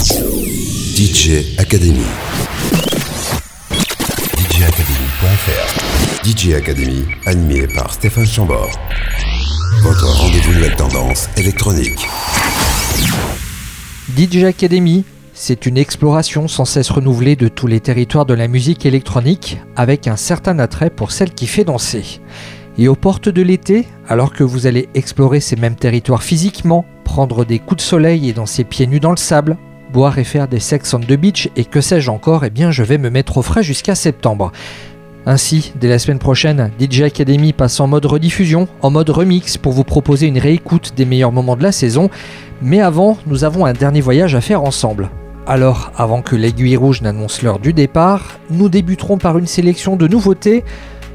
DJ Academy. DJacademy.fr DJ Academy, animé par Stéphane Chambord. Votre rendez-vous de la tendance électronique. DJ Academy, c'est une exploration sans cesse renouvelée de tous les territoires de la musique électronique avec un certain attrait pour celle qui fait danser. Et aux portes de l'été, alors que vous allez explorer ces mêmes territoires physiquement, prendre des coups de soleil et danser pieds nus dans le sable, boire et faire des sex on the beach et que sais-je encore, eh bien je vais me mettre au frais jusqu'à septembre. Ainsi, dès la semaine prochaine, DJ Academy passe en mode rediffusion, en mode remix pour vous proposer une réécoute des meilleurs moments de la saison. Mais avant, nous avons un dernier voyage à faire ensemble. Alors, avant que l'aiguille rouge n'annonce l'heure du départ, nous débuterons par une sélection de nouveautés.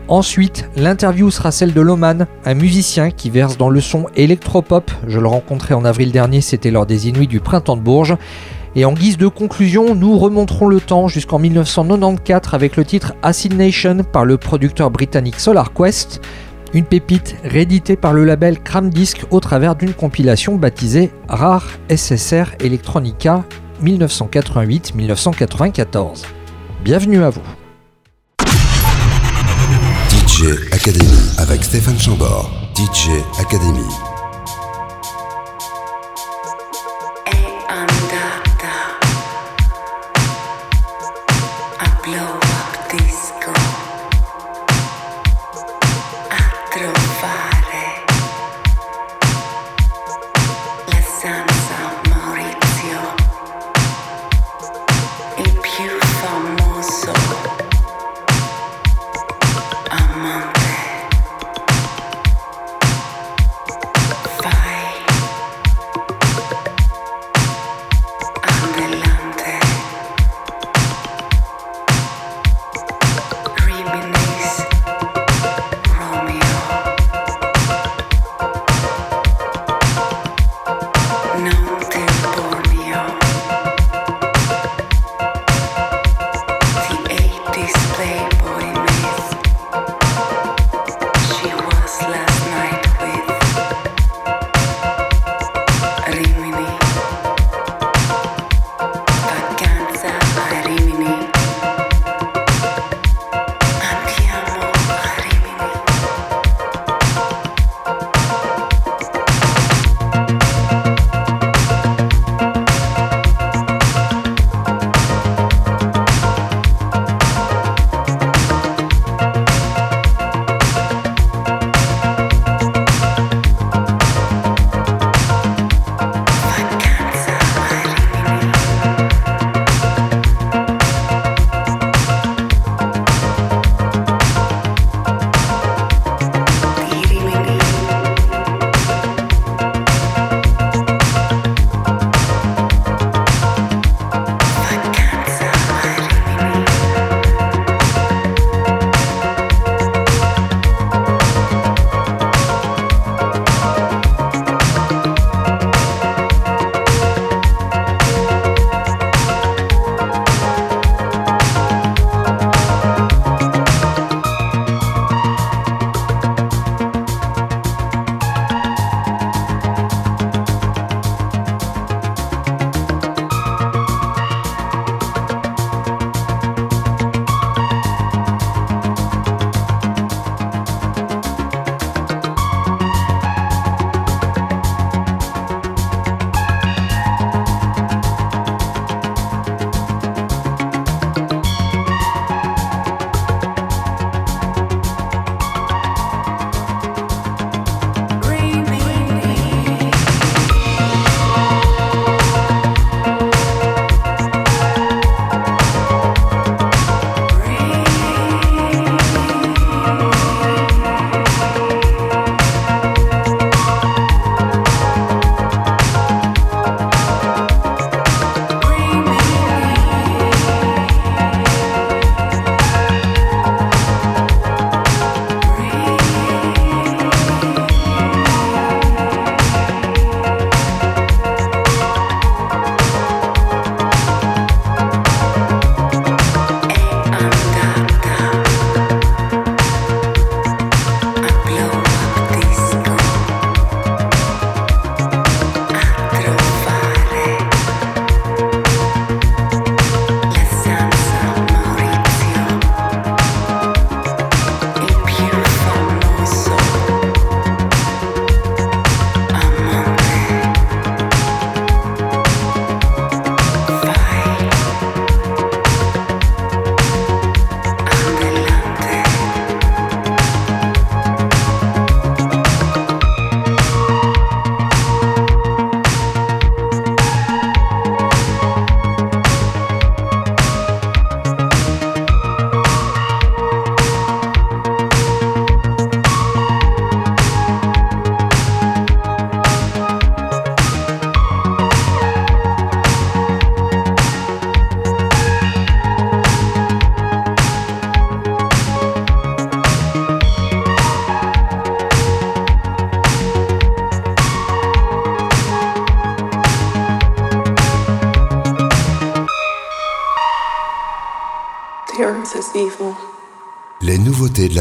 Ensuite, l'interview sera celle de Loman, un musicien qui verse dans le son électropop. Je le rencontrais en avril dernier, c'était lors des Inuits du printemps de Bourges. Et en guise de conclusion, nous remonterons le temps jusqu'en 1994 avec le titre Acid Nation par le producteur britannique Solar Quest, une pépite rééditée par le label Cram Disc au travers d'une compilation baptisée Rare SSR Electronica 1988-1994. Bienvenue à vous. DJ Academy avec Stéphane Chambord. DJ Academy.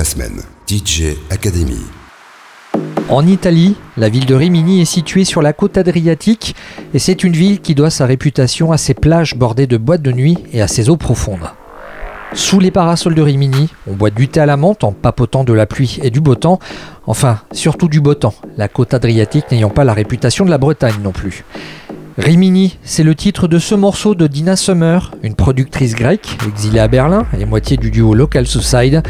Semaine. DJ Academy. En Italie, la ville de Rimini est située sur la côte adriatique et c'est une ville qui doit sa réputation à ses plages bordées de boîtes de nuit et à ses eaux profondes. Sous les parasols de Rimini, on boit du thé à la menthe en papotant de la pluie et du beau temps, enfin surtout du beau temps, la côte adriatique n'ayant pas la réputation de la Bretagne non plus. Rimini, c'est le titre de ce morceau de Dina Summer, une productrice grecque exilée à Berlin et moitié du duo Local Suicide.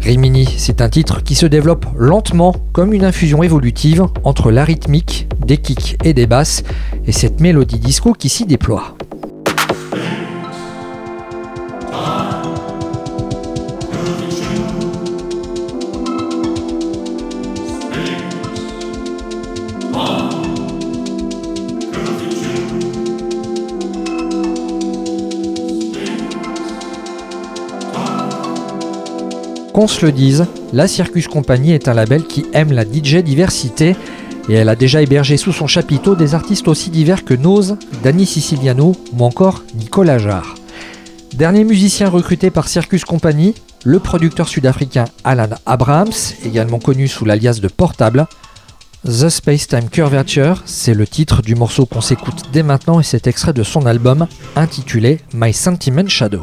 Rimini, c'est un titre qui se développe lentement comme une infusion évolutive entre la rythmique, des kicks et des basses et cette mélodie disco qui s'y déploie. Qu'on se le dise, la Circus Company est un label qui aime la DJ diversité et elle a déjà hébergé sous son chapiteau des artistes aussi divers que Nose, Danny Siciliano ou encore Nicolas Jarre. Dernier musicien recruté par Circus Company, le producteur sud-africain Alan Abrahams, également connu sous l'alias de Portable. The Space Time Curvature, c'est le titre du morceau qu'on s'écoute dès maintenant et c'est extrait de son album intitulé My Sentiment Shadow.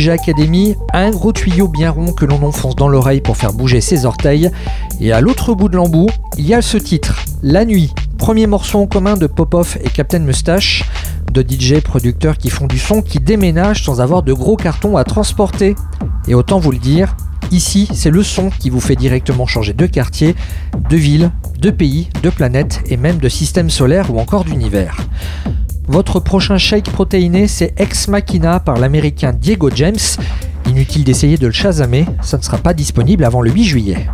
DJ Academy, un gros tuyau bien rond que l'on enfonce dans l'oreille pour faire bouger ses orteils. Et à l'autre bout de l'embout, il y a ce titre, La Nuit, premier morceau en commun de Popov et Captain Mustache, de DJ producteurs qui font du son qui déménagent sans avoir de gros cartons à transporter. Et autant vous le dire, ici c'est le son qui vous fait directement changer de quartier, de ville, de pays, de planète et même de système solaire ou encore d'univers. Votre prochain shake protéiné, c'est Ex Machina par l'américain Diego James. Inutile d'essayer de le chasamer, ça ne sera pas disponible avant le 8 juillet.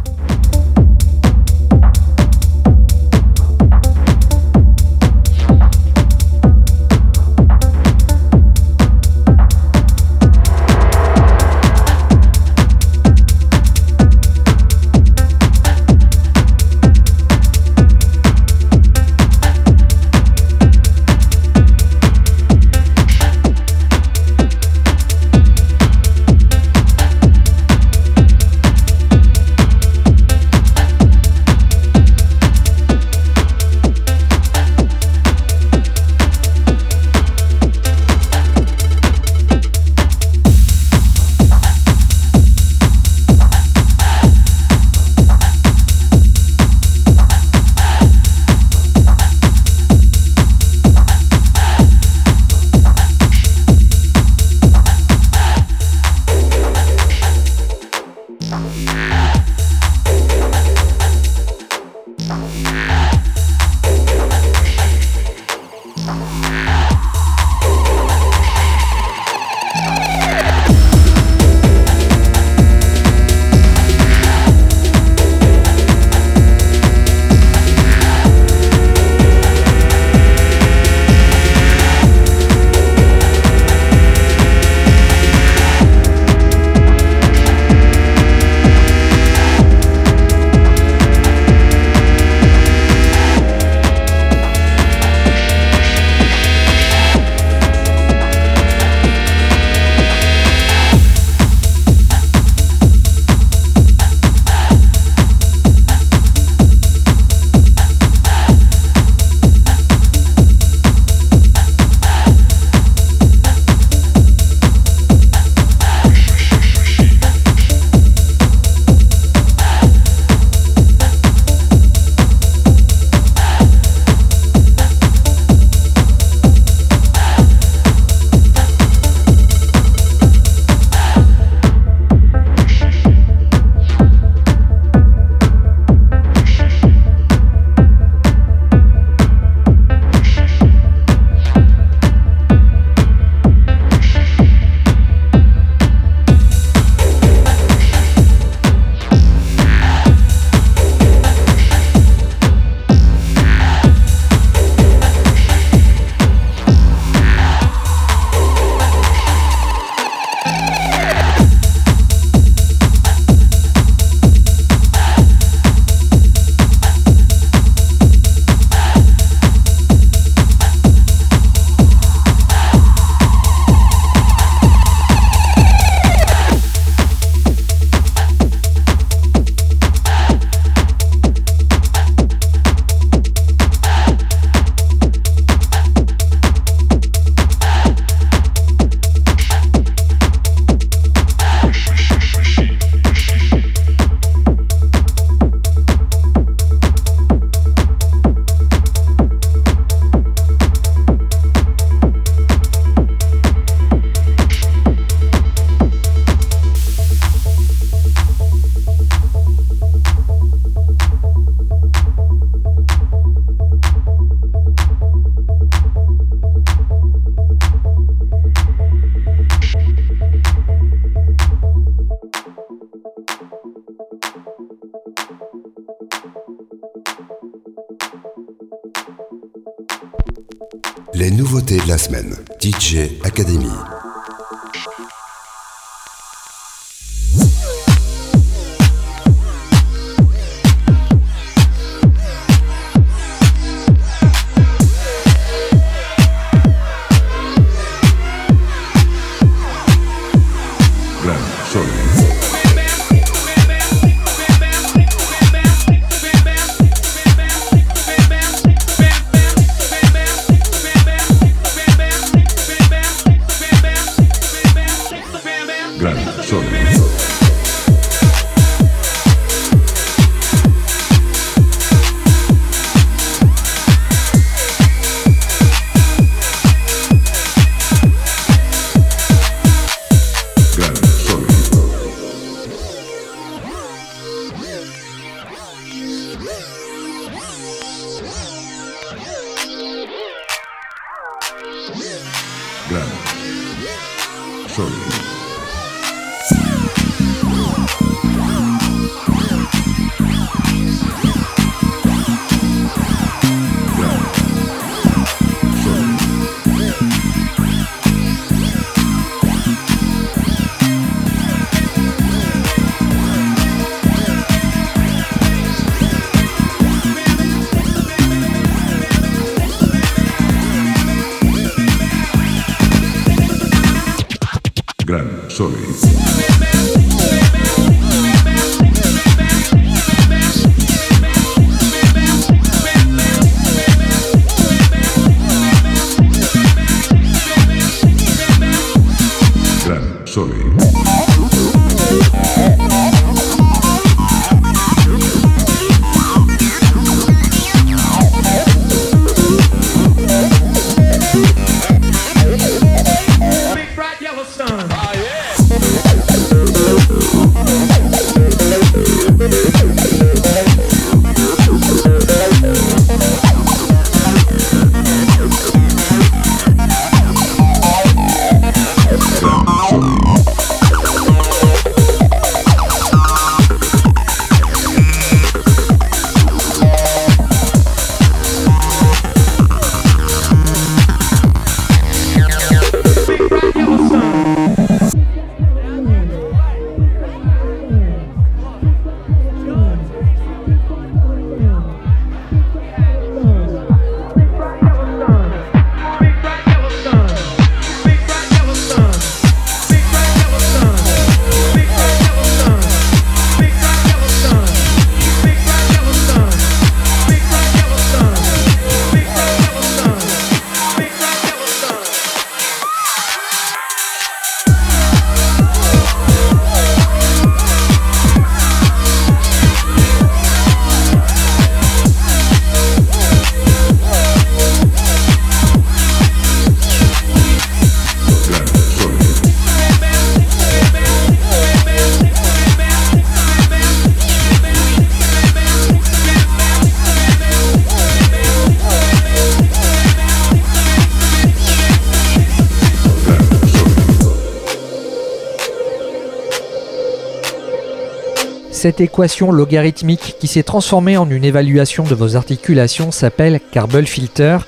Cette équation logarithmique qui s'est transformée en une évaluation de vos articulations s'appelle Carbel Filter.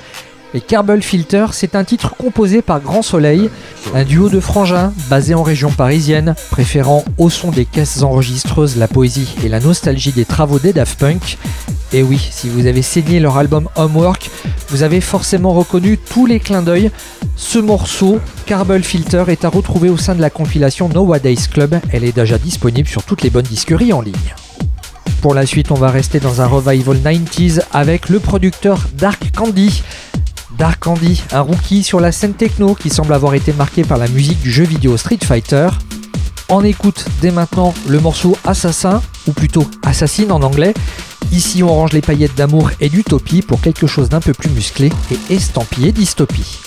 Et Carbel Filter, c'est un titre composé par Grand Soleil, un duo de frangins basé en région parisienne, préférant au son des caisses enregistreuses la poésie et la nostalgie des travaux des Daft Punk. Et oui, si vous avez saigné leur album Homework, vous avez forcément reconnu tous les clins d'œil. Ce morceau, Carbel Filter, est à retrouver au sein de la compilation Nowadays Club. Elle est déjà disponible sur toutes les bonnes disqueries en ligne. Pour la suite, on va rester dans un revival 90s avec le producteur Dark Candy. Dark Candy, un rookie sur la scène techno qui semble avoir été marqué par la musique du jeu vidéo Street Fighter. On écoute dès maintenant le morceau Assassin, ou plutôt Assassine en anglais. Ici on range les paillettes d'amour et d'utopie pour quelque chose d'un peu plus musclé et estampillé dystopie.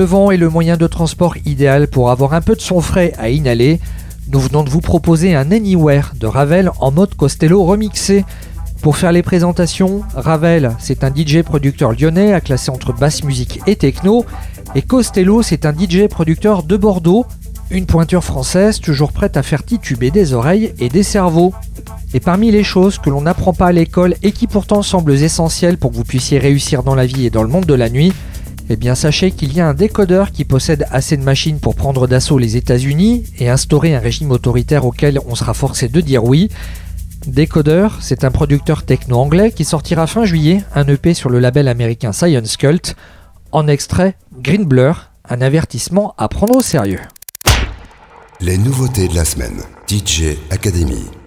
Le vent est le moyen de transport idéal pour avoir un peu de son frais à inhaler, nous venons de vous proposer un Anywhere de Ravel en mode Costello remixé. Pour faire les présentations, Ravel, c'est un DJ producteur lyonnais à classer entre basse musique et techno, et Costello, c'est un DJ producteur de Bordeaux, une pointure française toujours prête à faire tituber des oreilles et des cerveaux. Et parmi les choses que l'on n'apprend pas à l'école et qui pourtant semblent essentielles pour que vous puissiez réussir dans la vie et dans le monde de la nuit, eh bien sachez qu'il y a un décodeur qui possède assez de machines pour prendre d'assaut les États-Unis et instaurer un régime autoritaire auquel on sera forcé de dire oui. Décodeur, c'est un producteur techno-anglais qui sortira fin juillet un EP sur le label américain Science Cult. En extrait, Green Blur, un avertissement à prendre au sérieux. Les nouveautés de la semaine. DJ Academy.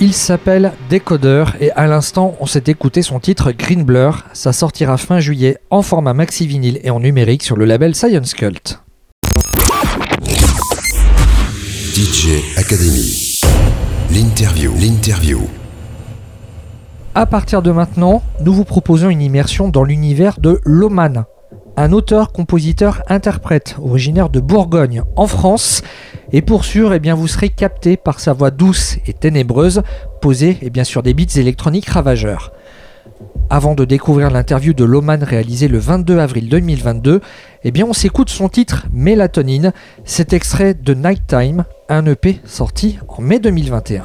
Il s'appelle Decoder et à l'instant on s'est écouté son titre Green Blur. Ça sortira fin juillet en format maxi vinyle et en numérique sur le label Science Cult. DJ Academy. L'interview. L'interview. À partir de maintenant, nous vous proposons une immersion dans l'univers de Loman, un auteur, compositeur, interprète originaire de Bourgogne en France. Et pour sûr, eh bien, vous serez capté par sa voix douce et ténébreuse, posée eh bien, sur des beats électroniques ravageurs. Avant de découvrir l'interview de Loman réalisée le 22 avril 2022, eh bien on s'écoute son titre Mélatonine, cet extrait de Nighttime, un EP sorti en mai 2021.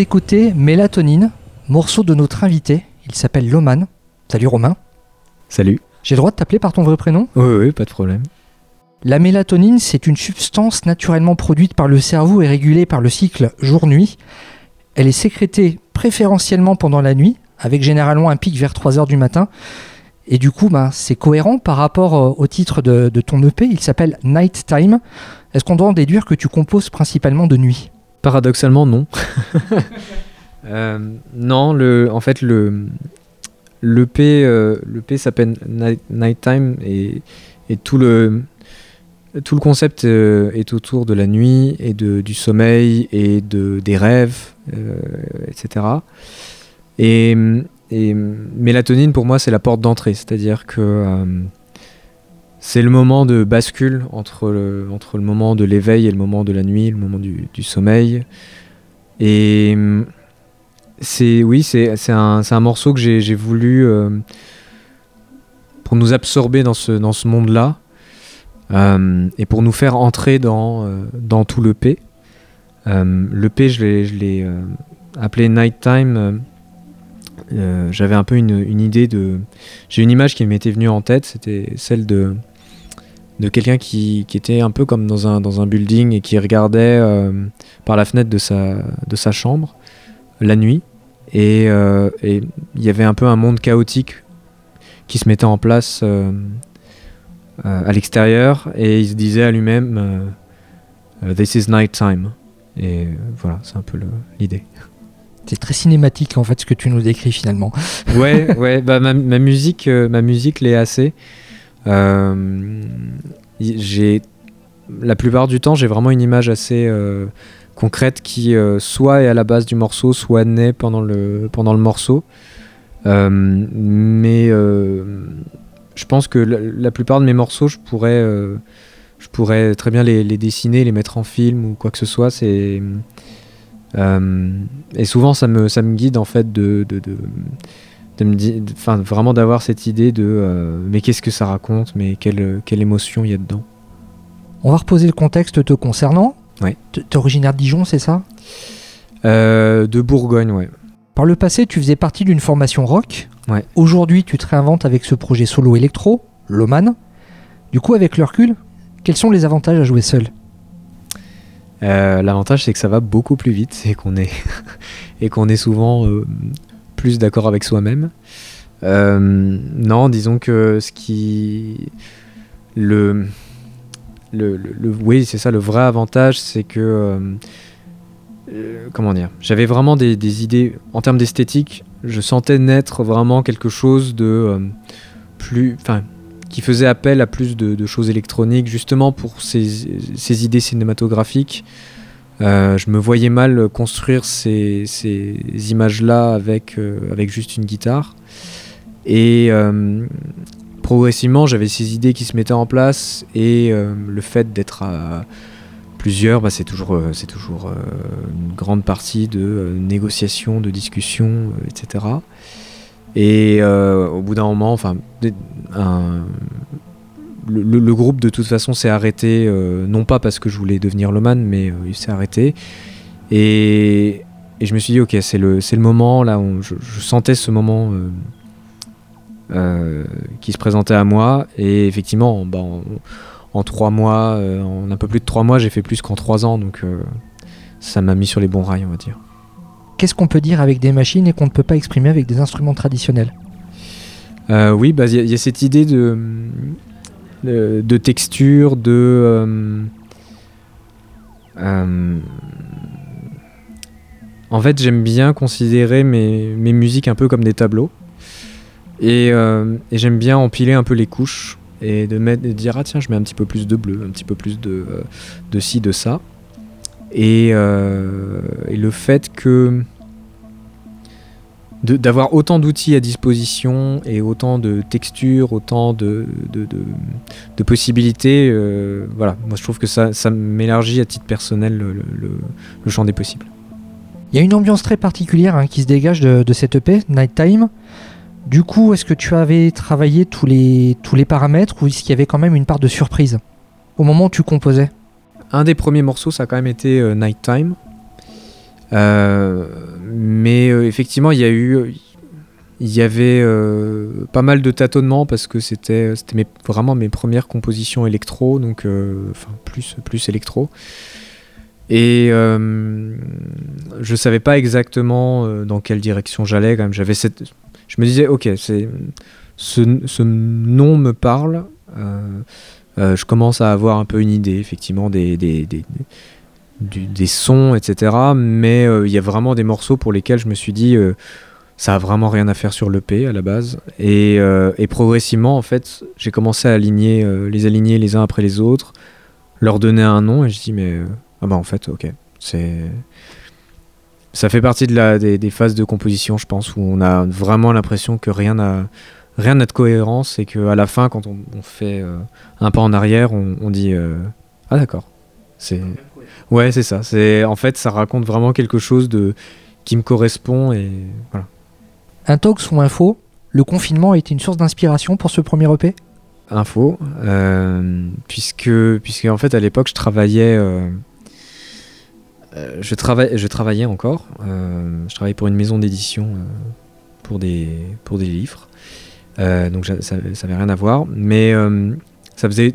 D'écouter Mélatonine, morceau de notre invité. Il s'appelle Loman. Salut Romain. Salut. J'ai le droit de t'appeler par ton vrai prénom? Oui, oui, pas de problème. La mélatonine, c'est une substance naturellement produite par le cerveau et régulée par le cycle jour-nuit. Elle est sécrétée préférentiellement pendant la nuit, avec généralement un pic vers 3 heures du matin. Et du coup, bah, c'est cohérent par rapport euh, au titre de, de ton EP. Il s'appelle Night Time. Est-ce qu'on doit en déduire que tu composes principalement de nuit? Paradoxalement, non. Euh, non, en fait, le l'EP euh, l'EP s'appelle Night, Nighttime et, et tout le tout le concept euh, est autour de la nuit et de, du sommeil et de, des rêves, euh, etc. Et, et mélatonine pour moi c'est la porte d'entrée, c'est-à-dire que c'est le moment de bascule entre le, moment de l'éveil et le moment de la nuit, le moment du, sommeil. Et hum, c'est oui, c'est un, morceau que j'ai voulu euh, pour nous absorber dans ce, monde-là euh, et pour nous faire entrer dans, euh, tout le P. Le P, je l'ai, appelé Nighttime. j'avais un peu une, une idée de. J'ai une image qui m'était venue en tête, c'était celle de, de quelqu'un qui, qui était un peu comme dans un, dans un building et qui regardait euh, par la fenêtre de sa, de sa chambre la nuit. Et euh, et il y avait un peu un monde chaotique qui se mettait en place euh, à l'extérieur et il se disait à lui-même This is night time. Et voilà, c'est un peu l'idée. C'est très cinématique en fait ce que tu nous décris finalement. ouais, ouais, bah ma, ma musique, ma musique l'est assez. Euh, j'ai la plupart du temps, j'ai vraiment une image assez euh, concrète qui euh, soit est à la base du morceau, soit naît pendant le pendant le morceau. Mais je pense que la, plupart de mes morceaux, je pourrais, je pourrais très bien les, dessiner, les mettre en film ou quoi que ce soit. C'est et souvent ça me ça me guide en fait de de me dire, enfin vraiment d'avoir cette idée de euh, mais qu'est-ce que ça raconte, mais quelle, quelle émotion il y a dedans. On va reposer le contexte te concernant. Ouais. T'es originaire de Dijon, c'est ça? Euh, de Bourgogne, ouais. Par le passé, tu faisais partie d'une formation rock. Ouais. Aujourd'hui, tu te réinventes avec ce projet solo électro, Loman. Du coup, avec le recul, quels sont les avantages à jouer seul? Euh, L'avantage c'est que ça va beaucoup plus vite et qu'on est et qu'on est souvent euh, plus d'accord avec soi-même. Euh, non, disons que ce qui le le, le- oui c'est ça le vrai avantage c'est que euh, euh, comment dire j'avais vraiment des, des idées en termes d'esthétique je sentais naître vraiment quelque chose de plus enfin qui faisait appel à plus de, de choses électroniques justement pour ces, ces idées cinématographiques euh, je me voyais mal construire ces, images-là avec, euh, avec juste une guitare. Et euh, progressivement, j'avais ces idées qui se mettaient en place et le fait d'être à plusieurs, bah, c'est toujours, toujours une grande partie de négociation, de discussion, etc. Et au bout d'un moment, enfin, un- le, le- le groupe de toute façon s'est arrêté, euh, non pas parce que je voulais devenir le man, mais euh, il s'est arrêté. Et, et je me suis dit, ok, c'est le, le moment, là, où je, je sentais ce moment euh, qui se présentait à moi. Et effectivement, bah, en, en trois mois, en un peu plus de trois mois, j'ai fait plus qu'en trois ans, donc ça m'a mis sur les bons rails, on va dire. Qu'est-ce qu'on peut dire avec des machines et qu'on ne peut pas exprimer avec des instruments traditionnels? Euh, oui, bah, y, il y a cette idée de, de, texture, de. euh, euh, en fait, j'aime bien considérer mes, mes musiques un peu comme des tableaux. Et, euh, et j'aime bien empiler un peu les couches et de, mettre, de dire ah tiens je mets un petit peu plus de bleu, un petit peu plus de, de ci, de ça. Et, le fait que d'avoir autant d'outils à disposition et autant de textures, autant de, de, de- de possibilités, euh, voilà, moi je trouve que ça, ça m'élargit à titre personnel le, le- le- le champ des possibles. Il y a une ambiance très particulière hein, qui se dégage de, de cette EP, Nighttime. Du coup, est-ce que tu avais travaillé tous les, tous les paramètres ou est-ce qu'il y avait quand même une part de surprise au moment où tu composais? Un des premiers morceaux, ça a quand même été euh, Nighttime. Euh, mais euh, effectivement, il y a eu. Il y avait euh, pas mal de tâtonnements parce que c'était vraiment mes premières compositions électro, donc enfin plus, plus électro. Et euh, je savais pas exactement dans quelle direction j'allais quand même. Cette, je me disais ok, ce, ce nom me parle. je commence à avoir un peu une idée, effectivement, des, des, des, des sons, etc. Mais euh, il y a vraiment des morceaux pour lesquels je me suis dit, euh, ça a vraiment rien à faire sur l'EP à la base. Et, euh, et progressivement, en fait, j'ai commencé à aligner, les aligner les uns après les autres, leur donner un nom, et je dis, mais euh, ah bah en fait, ok, c'est ça fait partie de la, des, phases de composition, je pense, où on a vraiment l'impression que rien n'a rien de cohérence et qu'à la fin, quand on, fait un pas en arrière, on, on dit ah d'accord, c'est ouais c'est ça. C'est en fait ça raconte vraiment quelque chose de qui me correspond et voilà. Intox ou info, le confinement a été une source d'inspiration pour ce premier EP info, euh, puisque, puisque en fait à l'époque je travaillais, euh, euh, je, travaillais je travaillais encore, euh, je travaillais pour une maison d'édition pour, des, pour des livres, donc ça n'avait rien à voir, mais ça faisait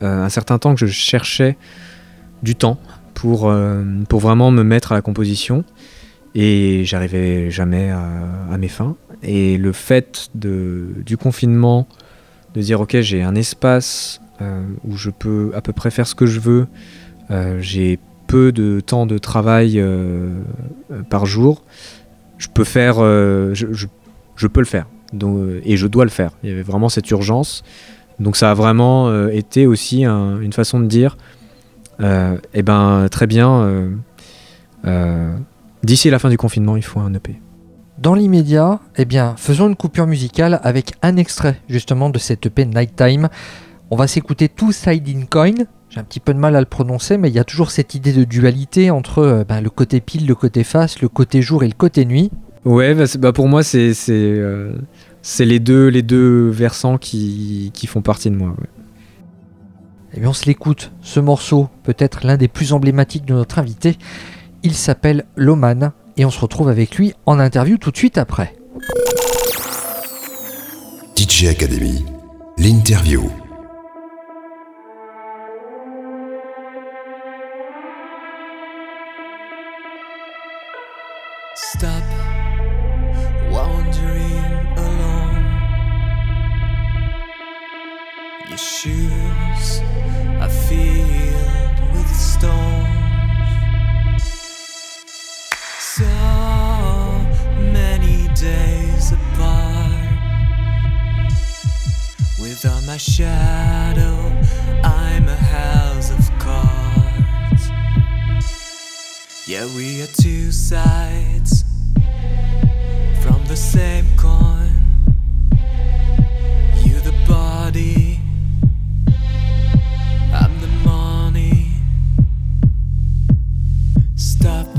un certain temps que je cherchais du temps pour, euh, pour vraiment me mettre à la composition et j'arrivais jamais à, mes fins. Et le fait de, du confinement, de dire ok j'ai un espace euh, où je peux à peu près faire ce que je veux, euh, j'ai peu de temps de travail par jour, je peux faire, je, je- peux le faire et je dois le faire. Il y avait vraiment cette urgence. Donc ça a vraiment été aussi un- une façon de dire, eh ben très bien, euh, euh, d'ici la fin du confinement il faut un EP. Dans l'immédiat, eh bien, faisons une coupure musicale avec un extrait justement de cette EP Nighttime. On va s'écouter Two Side in Coin. J'ai un petit peu de mal à le prononcer, mais il y a toujours cette idée de dualité entre euh, ben, le côté pile, le côté face, le côté jour et le côté nuit. Ouais, bah, bah, pour moi, c'est c'est euh, les deux les deux versants qui, qui font partie de moi. ouais. Eh bien, on se l'écoute. Ce morceau, peut-être l'un des plus emblématiques de notre invité, il s'appelle Loman et on se retrouve avec lui en interview tout de suite après. DJ Academy, l'interview. Stop wandering alone. Shoes filled with stones. So many days apart. Without my shadow, I'm a house of cards. Yeah, we are two sides from the same coin. Stop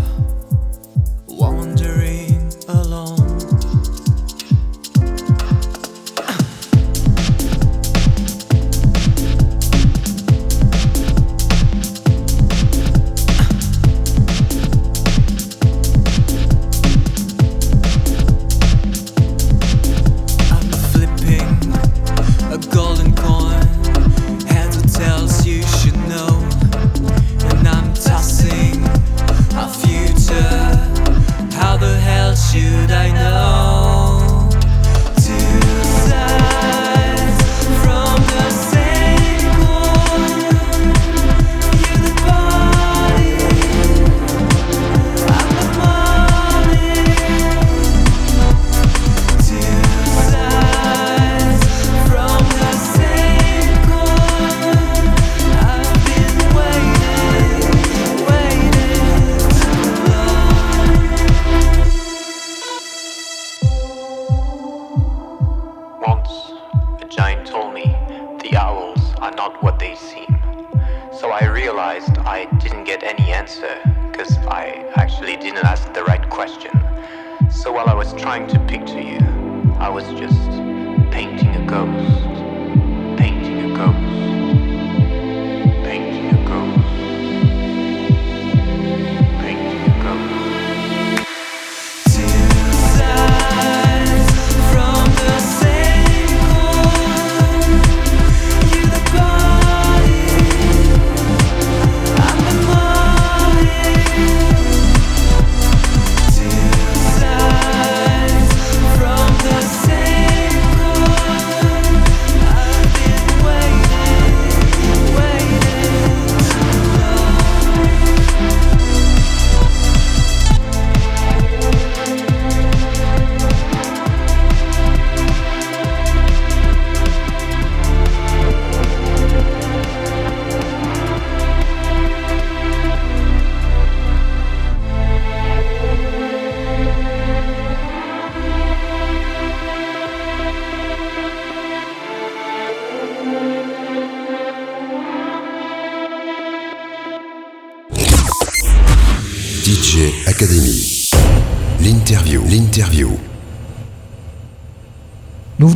caos.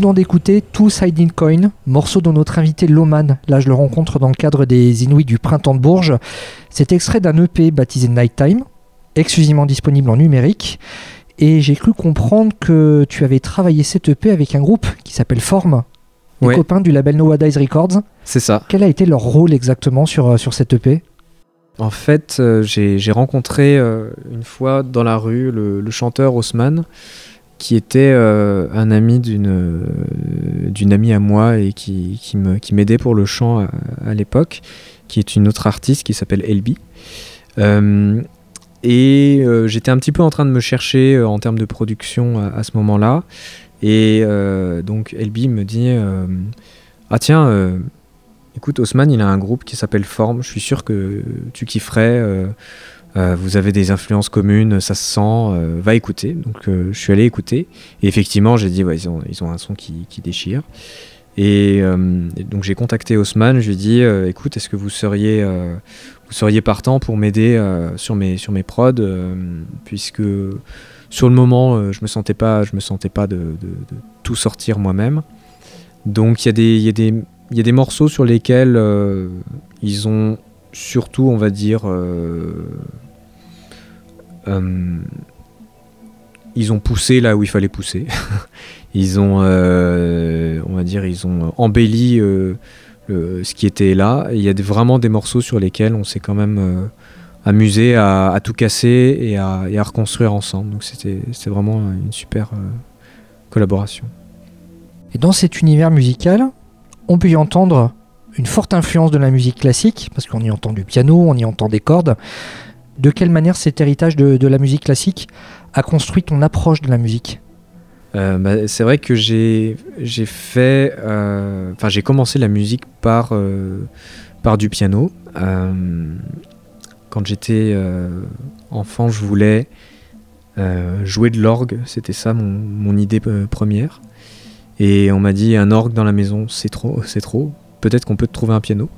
Venons d'écouter Two Sided Coin, morceau de notre invité Loman. Là, je le rencontre dans le cadre des Inuits du printemps de Bourges. C'est extrait d'un EP baptisé Nighttime, exclusivement disponible en numérique. Et j'ai cru comprendre que tu avais travaillé cet EP avec un groupe qui s'appelle Form, les Ouais. copains du label Nowadays Records. C'est ça. Quel a été leur rôle exactement sur, euh, sur cet EP En fait, euh, j'ai j'ai rencontré euh, une fois dans la rue le, le chanteur Haussmann, qui était euh, un ami d'une euh, d'une amie à moi et qui, qui me- qui m'aidait pour le chant à, l'époque, qui est une autre artiste qui s'appelle Elbi. Euh, et j'étais un petit peu en train de me chercher en termes de production à, ce moment-là. Et donc Elbi me dit Ah tiens, écoute, Haussmann, il a un groupe qui s'appelle Forme. Je suis sûr que tu kifferais. Euh, vous avez des influences communes, ça se sent. euh, va écouter. Donc euh, je suis allé écouter. Et effectivement, j'ai dit ils, ont, un son qui, déchire. Et, donc j'ai contacté Haussmann. Je lui ai dit Écoute, est-ce que vous seriez, partant pour m'aider sur, mes, sur mes prods Puisque sur le moment, je me sentais pas, je me sentais pas de, tout sortir moi-même. Donc il y, a des- y, y a des morceaux sur lesquels ils ont surtout, on va dire, ils ont poussé là où il fallait pousser. ils ont, euh, on va dire, ils ont embelli euh, ce qui était là. Il y a vraiment des morceaux sur lesquels on s'est quand même euh, amusé à, tout casser et à, et à reconstruire ensemble. Donc c'était vraiment une super euh, collaboration. Et dans cet univers musical, on peut y entendre une forte influence de la musique classique, parce qu'on y entend du piano, on y entend des cordes. De quelle manière cet héritage de, la musique classique a construit ton approche de la musique Euh, bah, c'est vrai que j'ai fait, euh, enfin j'ai commencé la musique par euh, par du piano. Quand j'étais enfant, je voulais jouer de l'orgue. C'était ça mon, mon idée première. Et on m'a dit un orgue dans la maison, c'est trop, c'est trop. Peut-être qu'on peut te trouver un piano.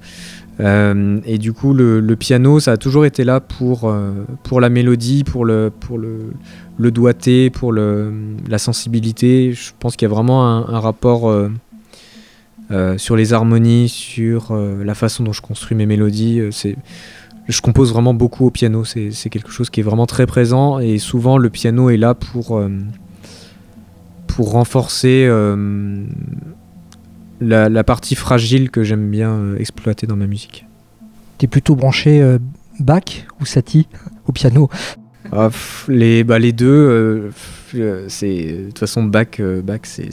Euh, et du coup, le, piano, ça a toujours été là pour, euh, pour la mélodie, pour le, pour le, le doigté, pour le, la sensibilité. Je pense qu'il y a vraiment un, rapport euh, sur les harmonies, sur la façon dont je construis mes mélodies. C'est, je compose vraiment beaucoup au piano. C'est, c'est quelque chose qui est vraiment très présent et souvent le piano est là pour, pour renforcer la, la partie fragile que j'aime bien euh, exploiter dans ma musique. T'es plutôt branché euh, Bach ou Satie au piano? Ah, pff, les, bah, les deux, euh, euh, c'est de toute façon Bach, euh, Bach c'est,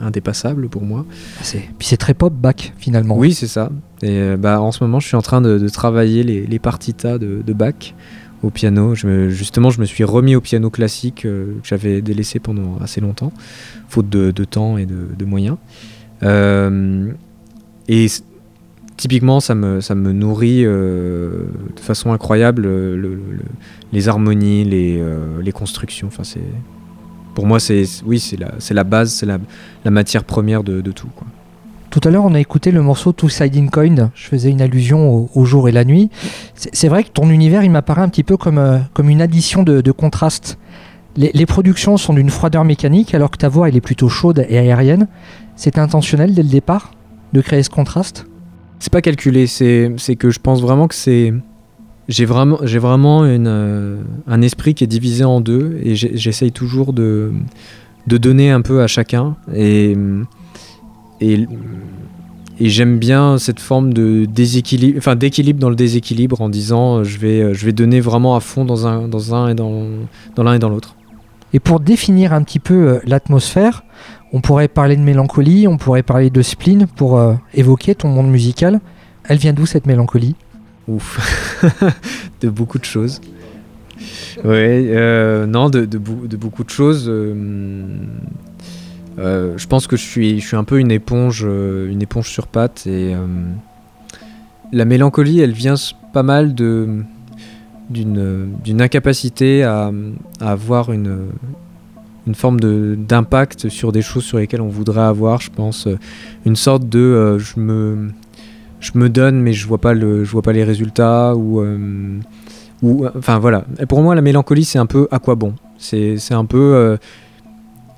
indépassable pour moi. C'est- Puis c'est très pop Bach finalement. Oui, c'est ça. Et bah, en ce moment, je suis en train de, de travailler les, les partitas de, de Bach au piano. Je me- justement, je me suis remis au piano classique que j'avais délaissé pendant assez longtemps, faute de, de temps et de moyens. Euh, et typiquement, ça me, ça me nourrit euh, de façon incroyable euh, le- le- le- les harmonies, les, les constructions. Enfin, c'est pour moi, c'est oui, c'est la, c'est la base, c'est la, la matière première de, tout. Tout à l'heure, on a écouté le morceau Two Sided Coin. Je faisais une allusion au, au jour et la nuit. C'est vrai que ton univers, il m'apparaît un petit peu comme, comme une addition de, de contrastes. Les, les productions sont d'une froideur mécanique, alors que ta voix, elle est plutôt chaude et aérienne. C'est intentionnel dès le départ de créer ce contraste? C'est pas calculé, c'est que je pense vraiment que c'est. J'ai vraiment, j'ai vraiment une, euh, un esprit qui est divisé en deux et j'essaye toujours de, de donner un peu à chacun. Et, et, et j'aime bien cette forme de déséquilibre, enfin d'équilibre dans le déséquilibre en disant euh, je vais, euh, je vais donner vraiment à fond dans un, dans un et dans, dans l'un et dans l'autre. Et pour définir un petit peu l'atmosphère, on pourrait parler de mélancolie, on pourrait parler de spleen pour euh, évoquer ton monde musical. Elle vient d'où cette mélancolie? Ouf. de beaucoup de choses. Ouais, euh, non, de, beaucoup de choses. euh, je pense que je suis, un peu une éponge, une éponge sur pattes. Et la mélancolie, elle vient pas mal de d'une incapacité à avoir une une forme d'impact sur des choses sur lesquelles on voudrait avoir. Je pense euh, une sorte de euh, je me je me donne mais je vois pas le je vois pas les résultats ou euh, ou enfin voilà. Pour moi, la mélancolie, c'est un peu à quoi bon? C'est un peu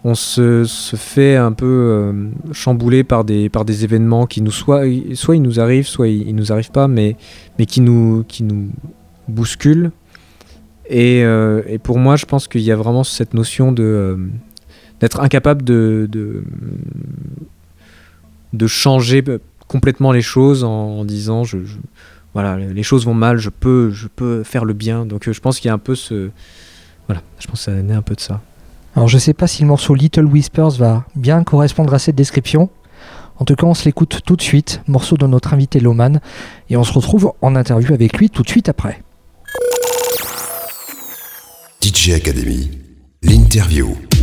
on se, se fait un peu chambouler par des, par des événements qui nous soit, soit ils nous arrivent, soit ils, ils nous arrivent pas, mais, mais qui, nous, qui nous bousculent. Et, euh, et pour moi, je pense qu'il y a vraiment cette notion de euh, d'être incapable de, de, changer complètement les choses en, disant je, voilà les choses vont mal, je peux, je peux faire le bien. Donc euh, je pense qu'il y a un peu ce voilà, je pense que ça naît un peu de ça. Alors je sais pas si le morceau Little Whispers va bien correspondre à cette description. En tout cas, on se l'écoute tout de suite, morceau de notre invité Loman, et on se retrouve en interview avec lui tout de suite après. DJ Academy, l'interview.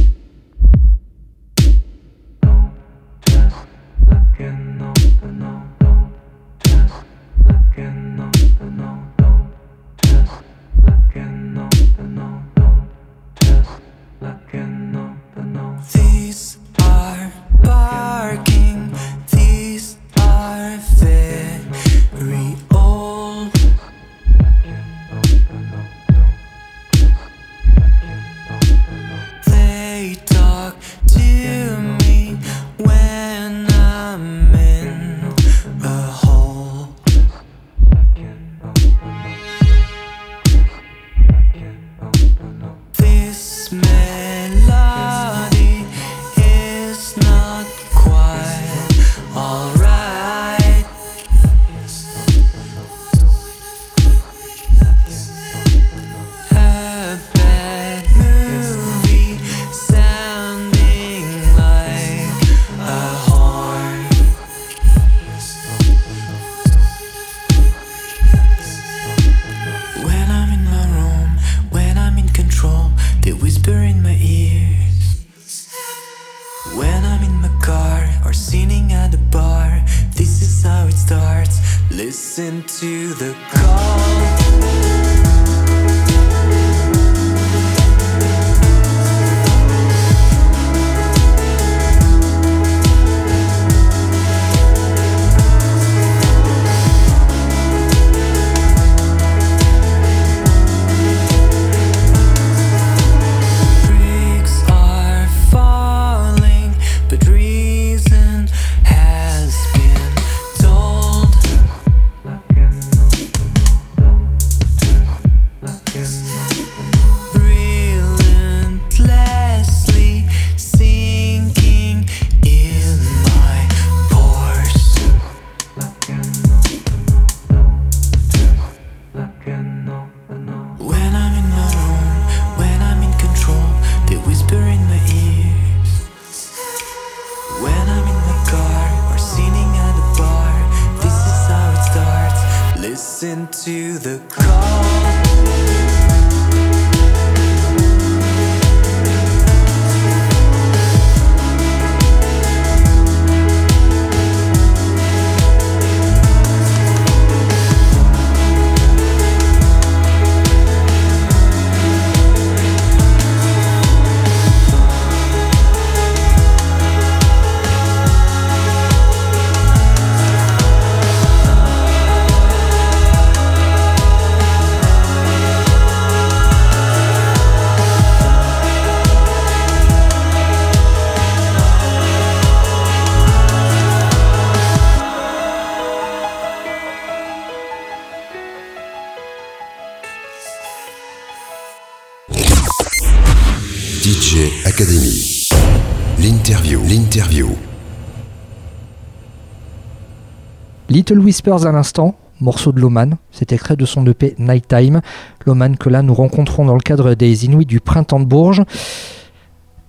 Whispers à l'instant, morceau de Loman, c'est extrait de son EP Nighttime. Loman que là nous rencontrons dans le cadre des Inuits du printemps de Bourges.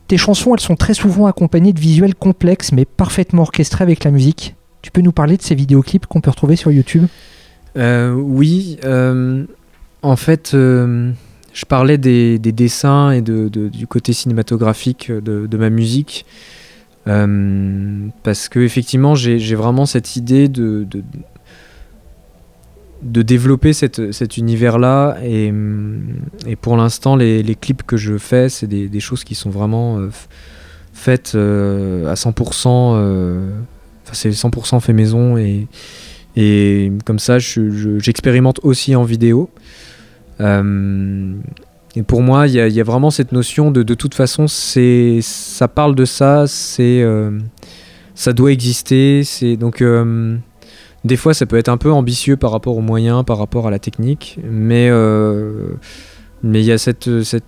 Tes chansons, elles sont très souvent accompagnées de visuels complexes mais parfaitement orchestrés avec la musique. Tu peux nous parler de ces vidéoclips qu'on peut retrouver sur YouTube? Euh, oui, euh, en fait, euh, je parlais des, des dessins et du côté cinématographique de ma musique. Euh, parce que effectivement, j'ai vraiment cette idée de, de, développer cet univers-là. Et, et pour l'instant, les, clips que je fais, c'est des, choses qui sont vraiment euh, faites euh, à 100%. euh, Enfin, c'est 100% fait maison et, et comme ça, je- je- j'expérimente aussi en vidéo. Et pour moi, il y, a- vraiment cette notion de de toute façon, c'est ça parle de ça, c'est euh, ça doit exister. C'est donc euh, des fois, ça peut être un peu ambitieux par rapport aux moyens, par rapport à la technique, mais euh, mais il y a cette, cette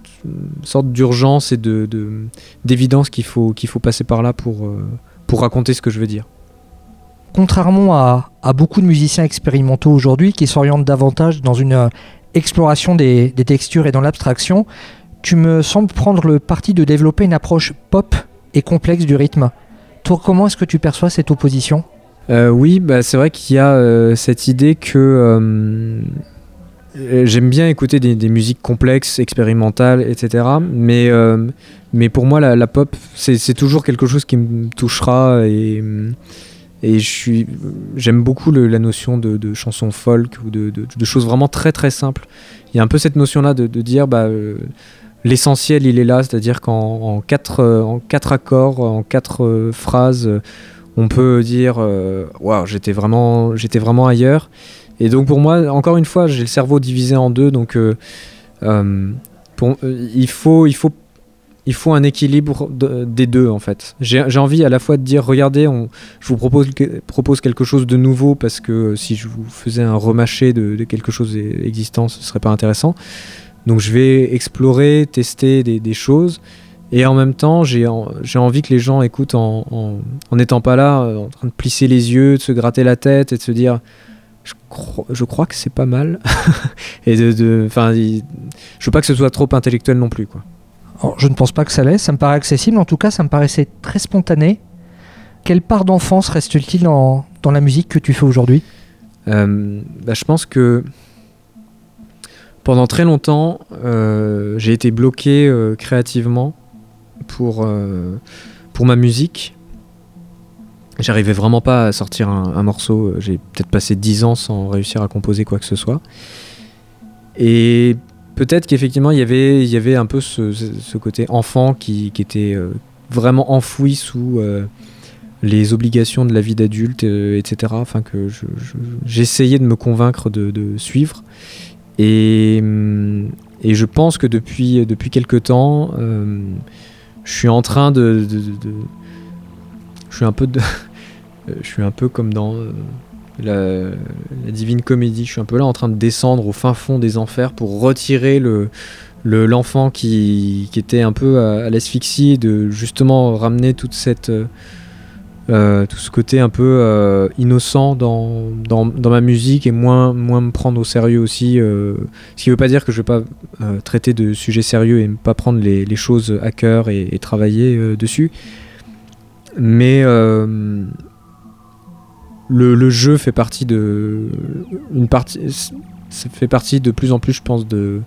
sorte d'urgence et de de- d'évidence qu'il faut qu'il faut passer par là pour pour raconter ce que je veux dire. Contrairement à, à beaucoup de musiciens expérimentaux aujourd'hui qui s'orientent davantage dans une exploration des, textures et dans l'abstraction, tu me sembles prendre le parti de développer une approche pop et complexe du rythme. Toi, comment est-ce que tu perçois cette opposition? Euh, oui, bah, c'est vrai qu'il y a euh, cette idée que euh, j'aime bien écouter des, musiques complexes, expérimentales, etc. Mais, mais pour moi, la, la pop, c'est toujours quelque chose qui me touchera et, et j'aime beaucoup la notion de, de chanson folk ou de, de- choses vraiment très très simples. Il y a un peu cette notion-là de, dire bah, euh, l'essentiel il est là, c'est-à-dire qu'en en quatre, euh, en quatre accords, en quatre euh, phrases, on peut dire waouh j'étais vraiment vraiment ailleurs. Et donc pour moi encore une fois j'ai le cerveau divisé en deux. Donc il faut il faut il faut un équilibre de- des deux en fait j'ai envie à la fois de dire regardez on, je vous propose, que- propose quelque chose de nouveau parce que si je vous faisais un remâché de, quelque chose existant ce serait pas intéressant donc je vais explorer tester des, choses et en même temps, j'ai en- j'ai envie que les gens écoutent en n'étant pas là, euh, en train de plisser les yeux, de se gratter la tête et de se dire je, cro- je crois que c'est pas mal. et de. de- je veux pas que ce soit trop intellectuel non plus. Quoi. Je ne pense pas que ça l'est, ça me paraît accessible, en tout cas ça me paraissait très spontané. Quelle part d'enfance reste-t-il dans, dans la musique que tu fais aujourd'hui? Euh, bah, je pense que pendant très longtemps, euh, j'ai été bloqué euh, créativement pour, pour ma musique. J'arrivais vraiment pas à sortir un, un morceau. J'ai peut-être passé 10 ans sans réussir à composer quoi que ce soit. Et peut-être qu'effectivement, il y avait- il y avait un peu ce, côté enfant qui, était euh, vraiment enfoui sous euh, les obligations de la vie d'adulte, euh, etc. Enfin, que je- je- j'essayais de me convaincre de, suivre. Et, hum, et je pense que depuis, depuis quelques temps, je suis en train de, je suis un peu je suis un peu comme dans la, Divine Comédie. Je suis un peu là en train de descendre au fin fond des enfers pour retirer le le- l'enfant qui, était un peu à, l'asphyxie, et de justement ramener toute cette euh, euh, tout ce côté un peu euh, innocent dans, dans, ma musique et moins, moins me prendre au sérieux aussi. ce qui veut pas dire que je vais pas traiter de sujets sérieux et pas prendre les, choses à cœur et, et travailler dessus. Mais le, le jeu fait partie de une partie ça fait partie de plus en plus je pense de,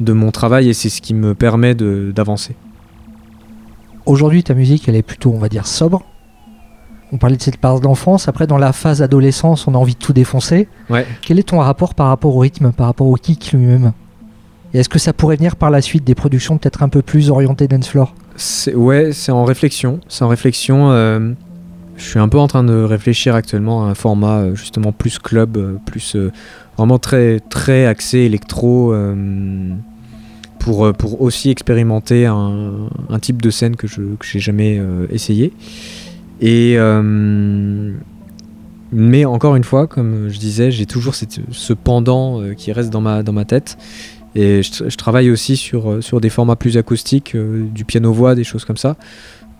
de mon travail et c'est ce qui me permet de- d'avancer. Aujourd'hui, ta musique, elle est plutôt, on va dire, sobre. On parlait de cette part d'enfance. Après, dans la phase adolescence, on a envie de tout défoncer. Ouais. Quel est ton rapport par rapport au rythme, par rapport au kick lui-même? Et est-ce que ça pourrait venir par la suite des productions peut-être un peu plus orientées dance floor Ouais, c'est en réflexion. C'est en réflexion. euh, je suis un peu en train de réfléchir actuellement à un format euh, justement plus club, euh, plus euh, vraiment très très axé électro pour pour aussi expérimenter un, type de scène que je j'ai jamais essayé. Et mais encore une fois, comme je disais, j'ai toujours ce pendant qui reste dans ma dans ma tête. Et je, je travaille aussi sur, sur des formats plus acoustiques, du piano-voix, des choses comme ça.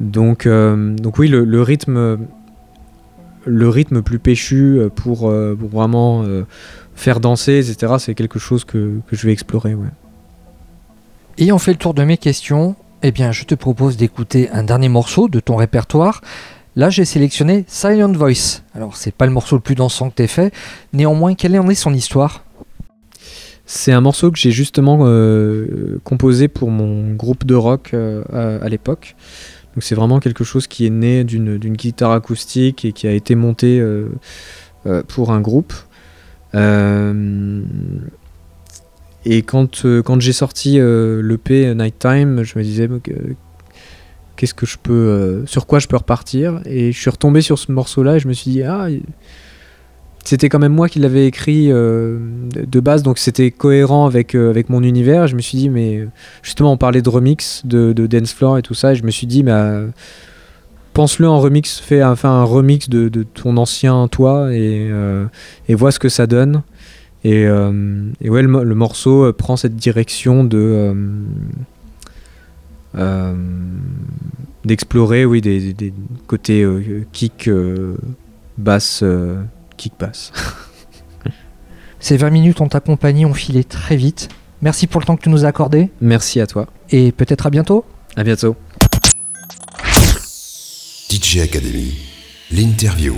Donc, euh, donc oui, le, le rythme, le rythme plus péchu euh, pour, euh, pour vraiment faire danser, etc., c'est quelque chose que, que je vais explorer. Ouais. Ayant fait le tour de mes questions, eh bien, je te propose d'écouter un dernier morceau de ton répertoire. Là, j'ai sélectionné Silent Voice. Alors, c'est pas le morceau le plus dansant que t'aies fait. Néanmoins, quelle en est son histoire? C'est un morceau que j'ai justement euh, composé pour mon groupe de rock euh, à, à l'époque. Donc c'est vraiment quelque chose qui est né d'une guitare acoustique et qui a été monté euh, euh, pour un groupe. Euh, et quand, quand j'ai sorti l'EP Nighttime, je me disais qu'est-ce que je peux, sur quoi je peux repartir? Et je suis retombé sur ce morceau-là et je me suis dit ah, c'était quand même moi qui l'avais écrit euh, de base, donc c'était cohérent avec, euh, avec mon univers. Je me suis dit, mais justement, on parlait de remix, de, de dance floor et tout ça, et je me suis dit, mais euh, pense-le en remix, fais un, un remix de, ton ancien toi et, euh, et vois ce que ça donne. Et, euh, ouais, le, mo- le morceau euh, prend cette direction de. euh, euh, d'explorer oui des, des- côtés euh, kick euh, basse euh, kick basse Ces 20 minutes ont accompagné, ont filé très vite. Merci pour le temps que tu nous as accordé merci à toi et peut-être à bientôt. à bientôt DJ Academy, l'interview.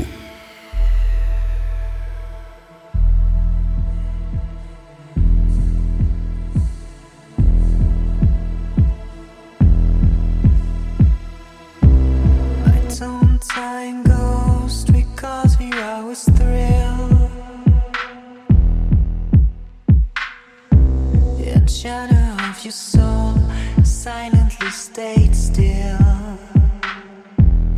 Still.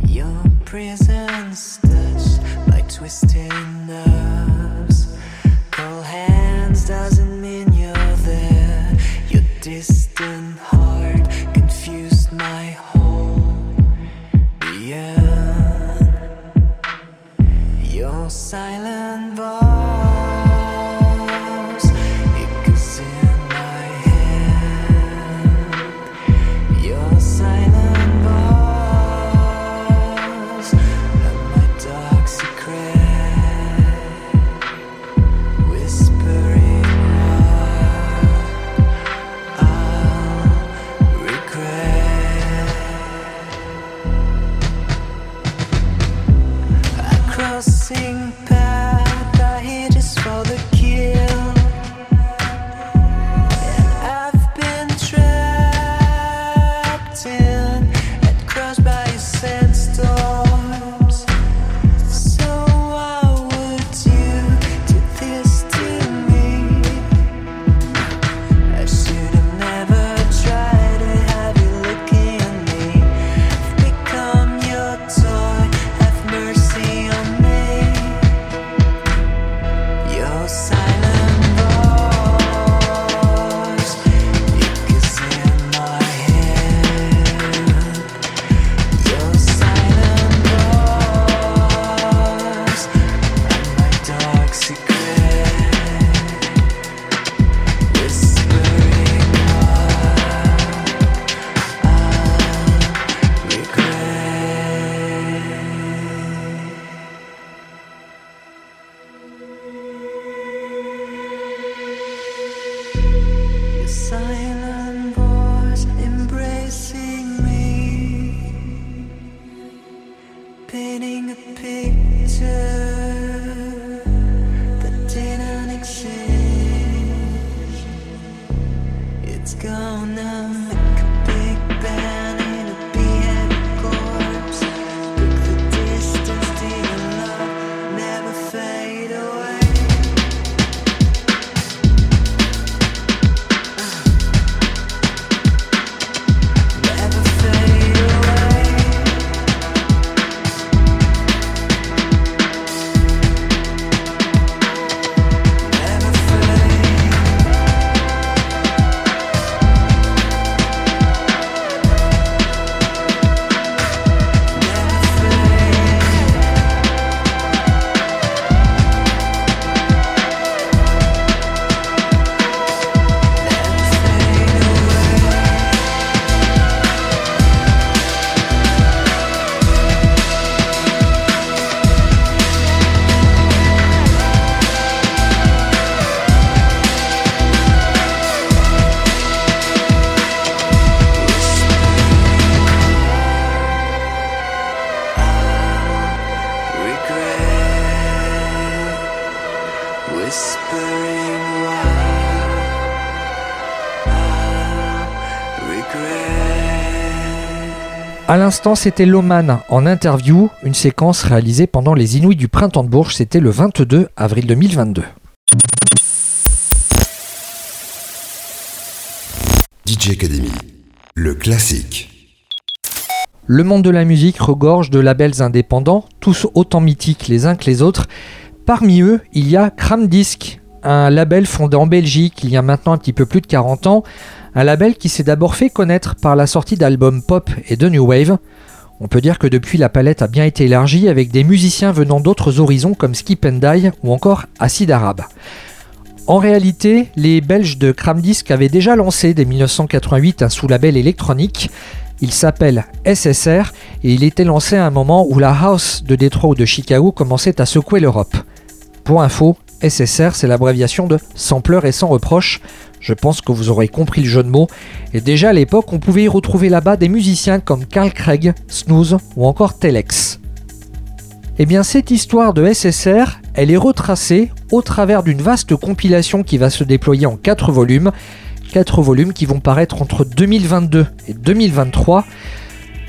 Your prison's touched by twisting nerves. À l'instant, c'était Loman en interview, une séquence réalisée pendant les Inouïs du Printemps de Bourges, c'était le 22 avril 2022. DJ Academy, le classique. Le monde de la musique regorge de labels indépendants, tous autant mythiques les uns que les autres, Parmi eux, il y a Cramdisc, un label fondé en Belgique il y a maintenant un petit peu plus de 40 ans, un label qui s'est d'abord fait connaître par la sortie d'albums pop et de new wave. On peut dire que depuis la palette a bien été élargie avec des musiciens venant d'autres horizons comme Skip and Die ou encore Acid Arabe. En réalité, les Belges de Cramdisc avaient déjà lancé dès 1988 un sous-label électronique. Il s'appelle SSR et il était lancé à un moment où la house de Détroit ou de Chicago commençait à secouer l'Europe. Pour info, SSR c'est l'abréviation de sans pleurs et sans reproches. Je pense que vous aurez compris le jeu de mots. Et déjà à l'époque, on pouvait y retrouver là-bas des musiciens comme Carl Craig, Snooze ou encore Telex. Eh bien, cette histoire de SSR, elle est retracée au travers d'une vaste compilation qui va se déployer en 4 volumes. 4 volumes qui vont paraître entre 2022 et 2023.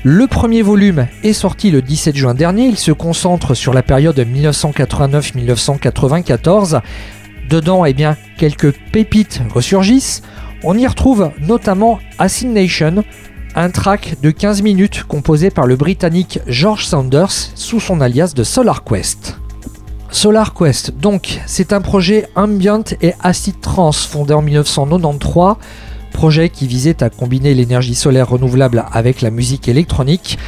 Le premier volume est sorti le 17 juin dernier, il se concentre sur la période 1989-1994. Dedans, eh bien, quelques pépites ressurgissent. On y retrouve notamment Acid Nation, un track de 15 minutes composé par le britannique George Saunders sous son alias de Solar Quest. Solar Quest, donc, c'est un projet ambient et acid trance fondé en 1993, projet qui visait à combiner l'énergie solaire renouvelable avec la musique électronique.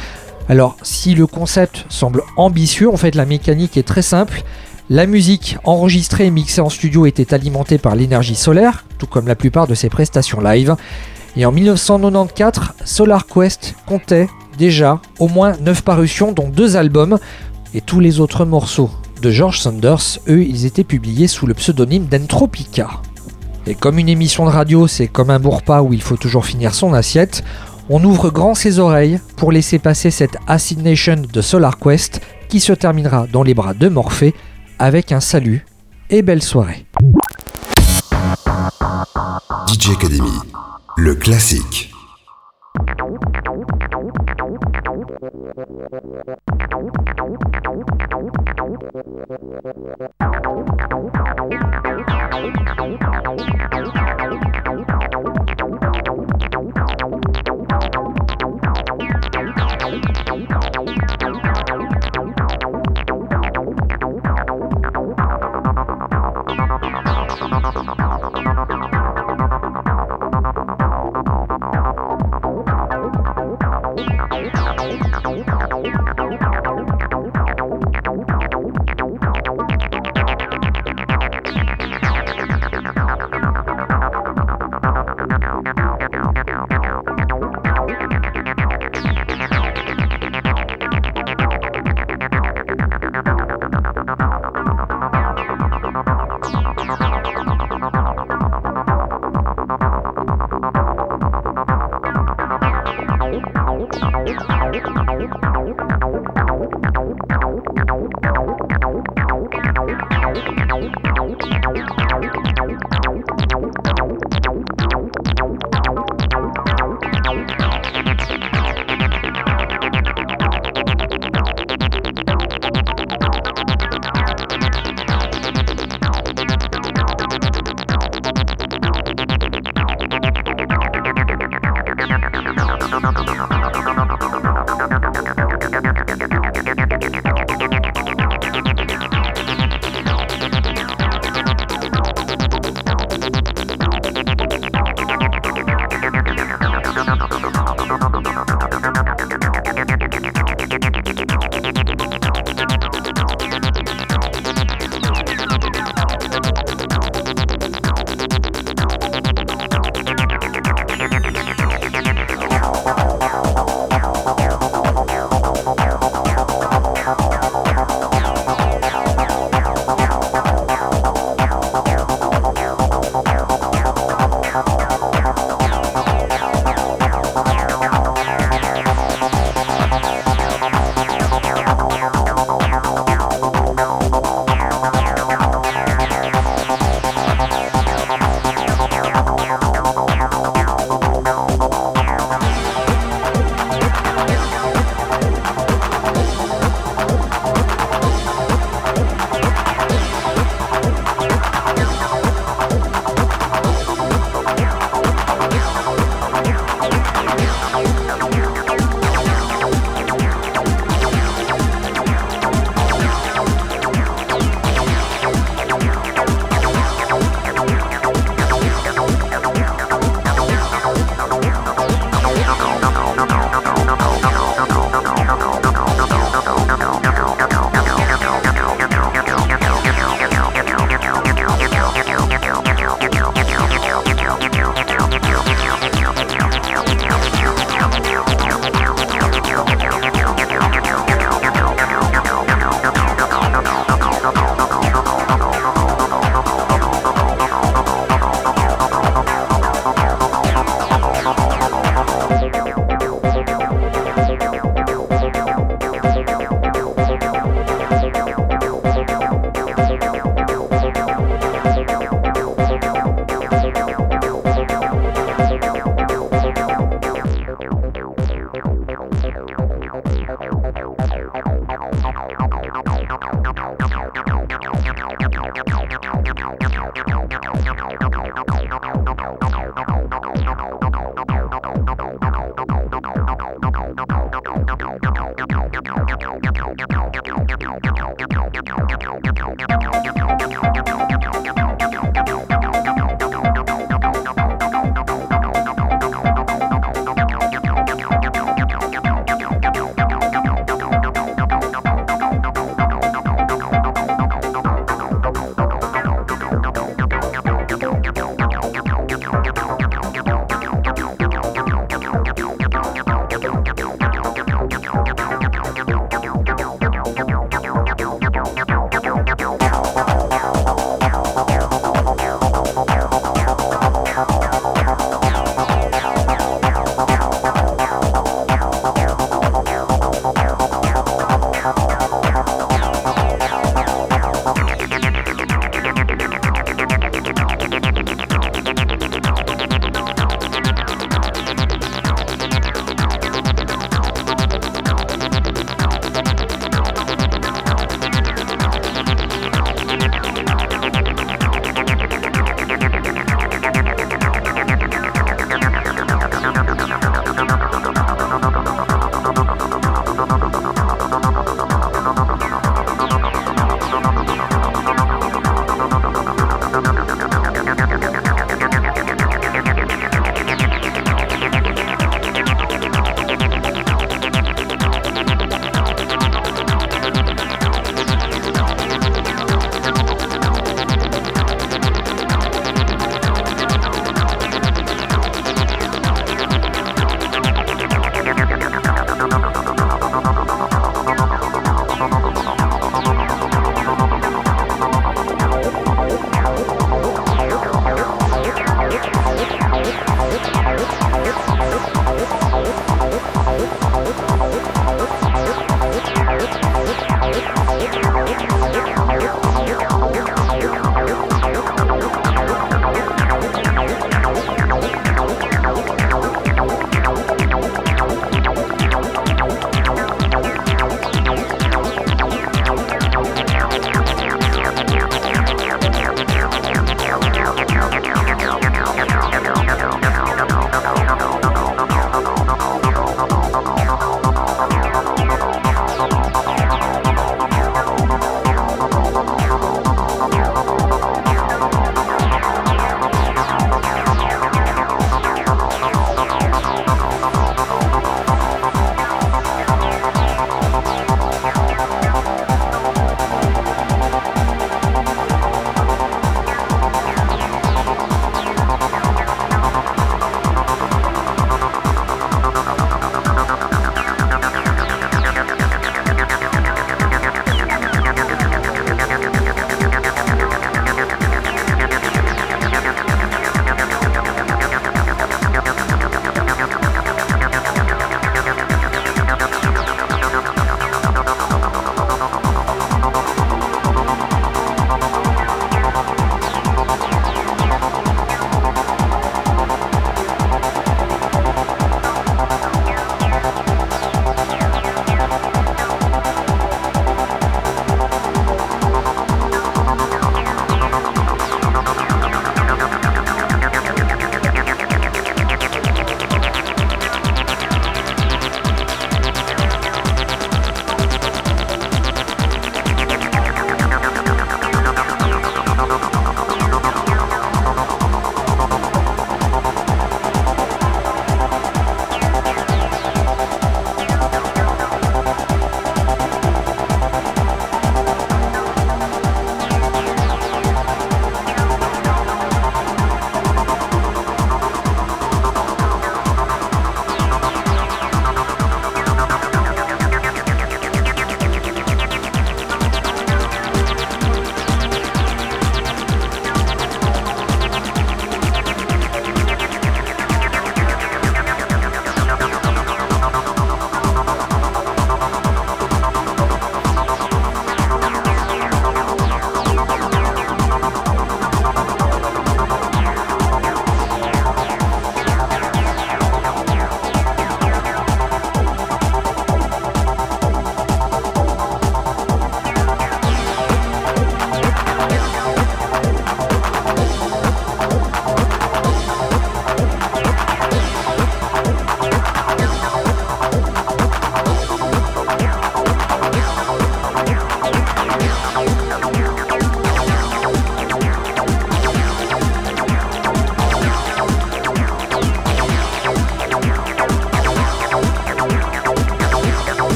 Alors, si le concept semble ambitieux, en fait, la mécanique est très simple. La musique enregistrée et mixée en studio était alimentée par l'énergie solaire, tout comme la plupart de ses prestations live. Et en 1994, Solar Quest comptait déjà au moins 9 parutions, dont 2 albums, et tous les autres morceaux de George Sanders, eux, ils étaient publiés sous le pseudonyme d'Entropica. Et comme une émission de radio, c'est comme un bon repas où il faut toujours finir son assiette, on ouvre grand ses oreilles pour laisser passer cette Acid Nation de Solar Quest qui se terminera dans les bras de Morphée avec un salut et belle soirée. DJ Academy, le classique.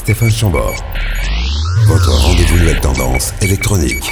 Stéphane Chambord. Votre rendez-vous nouvelle tendance électronique.